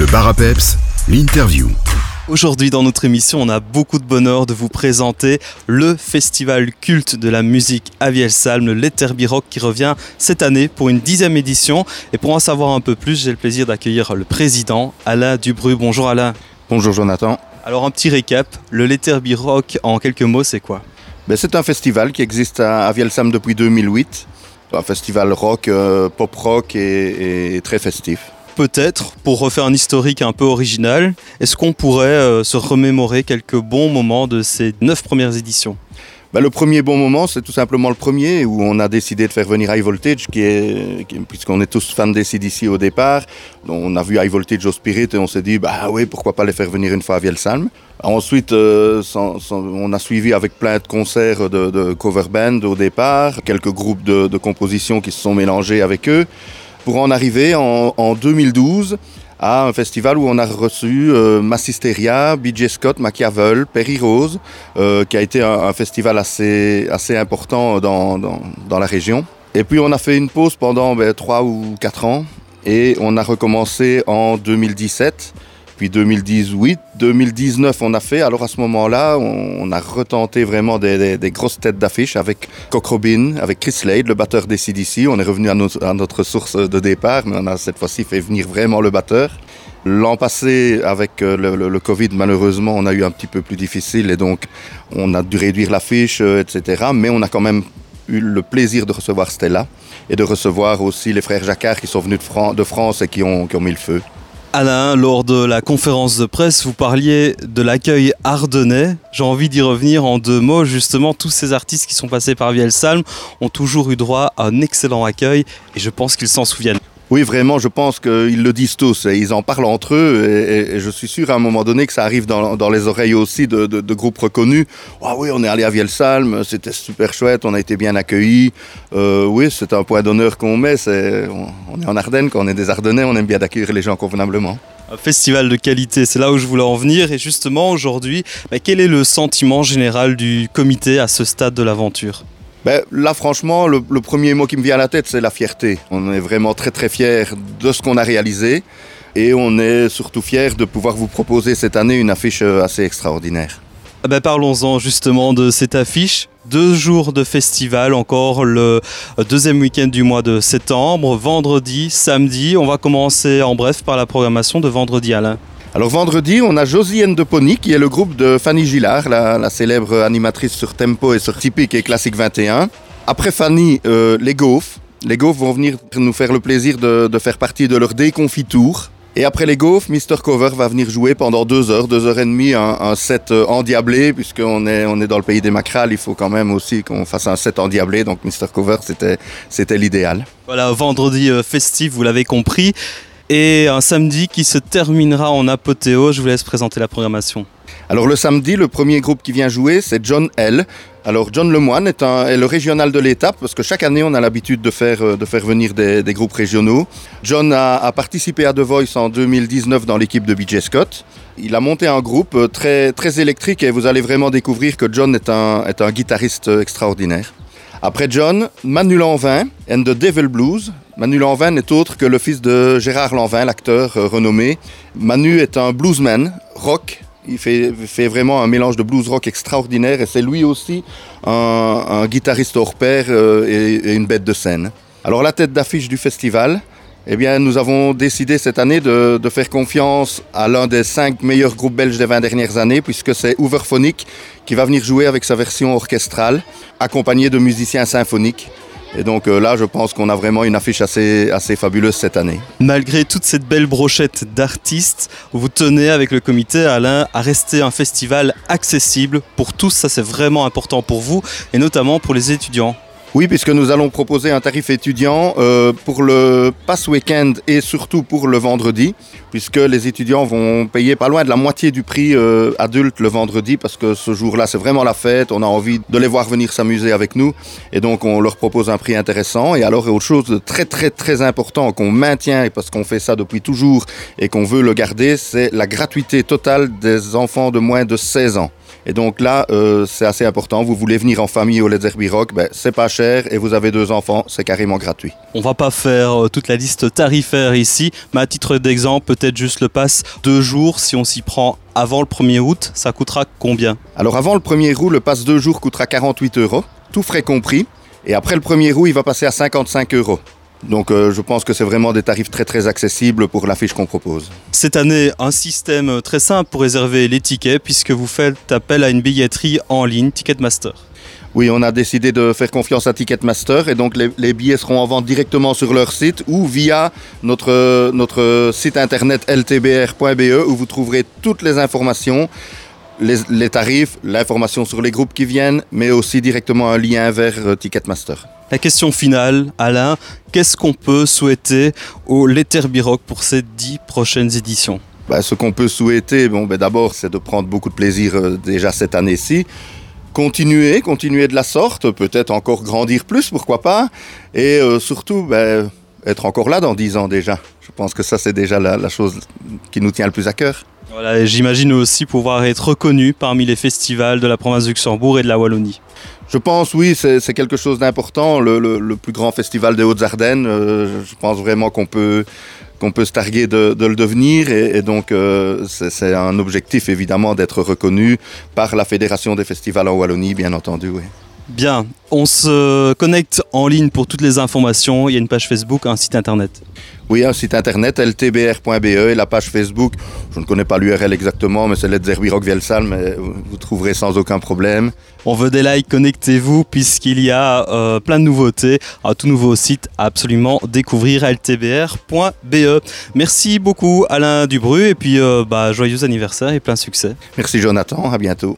Le bar à peps, l'interview. Aujourd'hui dans notre émission, on a beaucoup de bonheur de vous présenter le festival culte de la musique à Vielsalm, le Letterby Rock qui revient cette année pour une dixième édition. Et pour en savoir un peu plus, j'ai le plaisir d'accueillir le président Alain Dubru. Bonjour Alain. Bonjour Jonathan. Alors un petit récap, le Letterby Rock en quelques mots c'est quoi? Ben, c'est un festival qui existe à, à Vielsalm depuis 2008. Un festival rock, euh, pop rock et, et très festif. Peut-être, pour refaire un historique un peu original, est-ce qu'on pourrait euh, se remémorer quelques bons moments de ces neuf premières éditions? Ben, le premier bon moment, c'est tout simplement le premier où on a décidé de faire venir High Voltage, qui est, puisqu'on est tous fans des CDC au départ. On a vu High Voltage au Spirit et on s'est dit, bah oui, pourquoi pas les faire venir une fois à Vielsalm. Ensuite, euh, on a suivi avec plein de concerts de, cover band au départ, quelques groupes de, de composition qui se sont mélangés avec eux, pour en arriver en, en 2012 à un festival où on a reçu euh, Massisteria, BJ Scott, Machiavel, Perry Rose, euh, qui a été un, festival assez, assez important dans, dans, la région. Et puis on a fait une pause pendant ben, 3 ou 4 ans et on a recommencé en 2017. Puis 2018, 2019 on a fait. Alors à ce moment-là, on, a retenté vraiment des, grosses têtes d'affiche avec Cock Robin, avec Chris Slade, le batteur des CDC. On est revenu à, notre source de départ, mais on a cette fois-ci fait venir vraiment le batteur. L'an passé, avec euh, le, Covid, malheureusement, on a eu un petit peu plus difficile et donc on a dû réduire l'affiche, euh, etc. Mais on a quand même eu le plaisir de recevoir Stella et de recevoir aussi les frères Jacquard qui sont venus de, Fran- de France et qui ont mis le feu. Alain, lors de la conférence de presse, vous parliez de l'accueil ardennais. J'ai envie d'y revenir en deux mots. Justement, tous ces artistes qui sont passés par Vielsalm ont toujours eu droit à un excellent accueil et je pense qu'ils s'en souviennent. Oui, vraiment, je pense qu'ils le disent tous. Et ils en parlent entre eux. Et, je suis sûr à un moment donné que ça arrive dans, les oreilles aussi de, groupes reconnus. Ah oui, on est allé à Vielsalm, c'était super chouette, on a été bien accueillis. Euh, oui, c'est un point d'honneur qu'on met. on, est en Ardennes, quand on est des Ardennais, on aime bien accueillir les gens convenablement. Un festival de qualité, c'est là où je voulais en venir. Et justement, aujourd'hui, bah, quel est le sentiment général du comité à ce stade de l'aventure? Ben, là, franchement, le, premier mot qui me vient à la tête, c'est la fierté. On est vraiment très très fiers de ce qu'on a réalisé. Et on est surtout fiers de pouvoir vous proposer cette année une affiche euh, assez extraordinaire. Ah bah, Parlons-en justement de cette affiche. Deux jours de festival, encore le deuxième week-end du mois de septembre, vendredi, samedi. On va commencer en bref par la programmation de vendredi, Alain. Alors vendredi, on a Josiane de Pony, qui est le groupe de Fanny Gillard, la, célèbre animatrice sur Tempo et sur Typique et Classique 21. Après Fanny, euh, les Gaufs. Les Gaufs vont venir nous faire le plaisir de, faire partie de leur déconfiture. Et après les Gaufs, Mr. Cover va venir jouer pendant deux heures, deux heures et demie, un, un set euh, endiablé, puisqu'on est, on est dans le pays des macrales, il faut quand même aussi qu'on fasse un set endiablé, donc Mr. Cover, c'était, c'était l'idéal. Voilà, vendredi euh, festif, vous l'avez compris. Et un samedi qui se terminera en apothéose. Je vous laisse présenter la programmation. Alors le samedi, le premier groupe qui vient jouer, c'est John L. Alors John Lemoine est, le régional de l'étape parce que chaque année on a l'habitude de faire, euh, venir des, groupes régionaux. John a, participé à The Voice en 2019 dans l'équipe de BJ Scott. Il a monté un groupe euh, très, électrique et vous allez vraiment découvrir que John est un, est un guitariste euh, extraordinaire. Après John, Manu Lanvin and the Devil Blues. Manu Lanvin n'est autre que le fils de Gérard Lanvin, l'acteur euh, renommé. Manu est un bluesman, rock. Il fait, vraiment un mélange de blues rock extraordinaire et c'est lui aussi un, guitariste hors pair euh, et une bête de scène. Alors la tête d'affiche du festival, eh bien, nous avons décidé cette année de, faire confiance à l'un des cinq meilleurs groupes belges des 20 dernières années, puisque c'est Hooverphonic qui va venir jouer avec sa version orchestrale, accompagné de musiciens symphoniques. Et donc euh, là, je pense qu'on a vraiment une affiche assez, assez fabuleuse cette année. Malgré toute cette belle brochette d'artistes, vous tenez avec le comité, Alain, à rester un festival accessible pour tous. Ça, c'est vraiment important pour vous et notamment pour les étudiants. Oui, puisque nous allons proposer un tarif étudiant euh, pour le pass week-end et surtout pour le vendredi, puisque les étudiants vont payer pas loin de la moitié du prix euh, adulte le vendredi, parce que ce jour-là, c'est vraiment la fête, on a envie de les voir venir s'amuser avec nous, et donc on leur propose un prix intéressant. Et alors, autre chose de très très très important qu'on maintient, parce qu'on fait ça depuis toujours et qu'on veut le garder, c'est la gratuité totale des enfants de moins de 16 ans. Et donc là, euh, c'est assez important. Vous voulez venir en famille au Let's Derby Rock, ben, c'est pas cher et vous avez deux enfants, c'est carrément gratuit. On va pas faire euh, toute la liste tarifaire ici, mais à titre d'exemple, peut-être juste le pass deux jours si on s'y prend avant le 1er août, ça coûtera combien? Alors avant le 1er août, le pass deux jours coûtera 48 euros, tout frais compris. Et après le 1er août, il va passer à 55 euros. Donc euh, je pense que c'est vraiment des tarifs très très accessibles pour l'affiche qu'on propose. Cette année, un système très simple pour réserver les tickets puisque vous faites appel à une billetterie en ligne, Ticketmaster. Oui, on a décidé de faire confiance à Ticketmaster et donc les, les billets seront en vente directement sur leur site ou via notre, notre site internet ltbr.be où vous trouverez toutes les informations, les, les tarifs, l'information sur les groupes qui viennent, mais aussi directement un lien vers euh, Ticketmaster. La question finale, Alain, qu'est-ce qu'on peut souhaiter au Letterbirock pour ces dix prochaines éditions? Ben, ce qu'on peut souhaiter, bon, ben, d'abord, c'est de prendre beaucoup de plaisir euh, déjà cette année-ci. Continuer, continuer de la sorte, peut-être encore grandir plus, pourquoi pas. Et euh, surtout, ben, être encore là dans 10 ans déjà. Je pense que ça, c'est déjà la, la chose qui nous tient le plus à cœur. Voilà, j'imagine aussi pouvoir être reconnu parmi les festivals de la province de Luxembourg et de la Wallonie. Je pense, oui, c'est quelque chose d'important. Le, plus grand festival des Hautes-Ardennes, euh, je pense vraiment qu'on peut, peut se targuer de, le devenir. Et, donc, euh, c'est un objectif, évidemment, d'être reconnu par la Fédération des festivals en Wallonie, bien entendu. Oui. Bien, on se connecte en ligne pour toutes les informations. Il y a une page Facebook, un site internet. Oui, un site internet ltbr.be et la page Facebook. Je ne connais pas l'URL exactement, mais c'est Rock Vielsal, mais vous trouverez sans aucun problème. On veut des likes, connectez-vous puisqu'il y a euh, plein de nouveautés. Un tout nouveau site à absolument découvrir ltbr.be. Merci beaucoup Alain Dubru et puis euh, bah, joyeux anniversaire et plein succès. Merci Jonathan, à bientôt.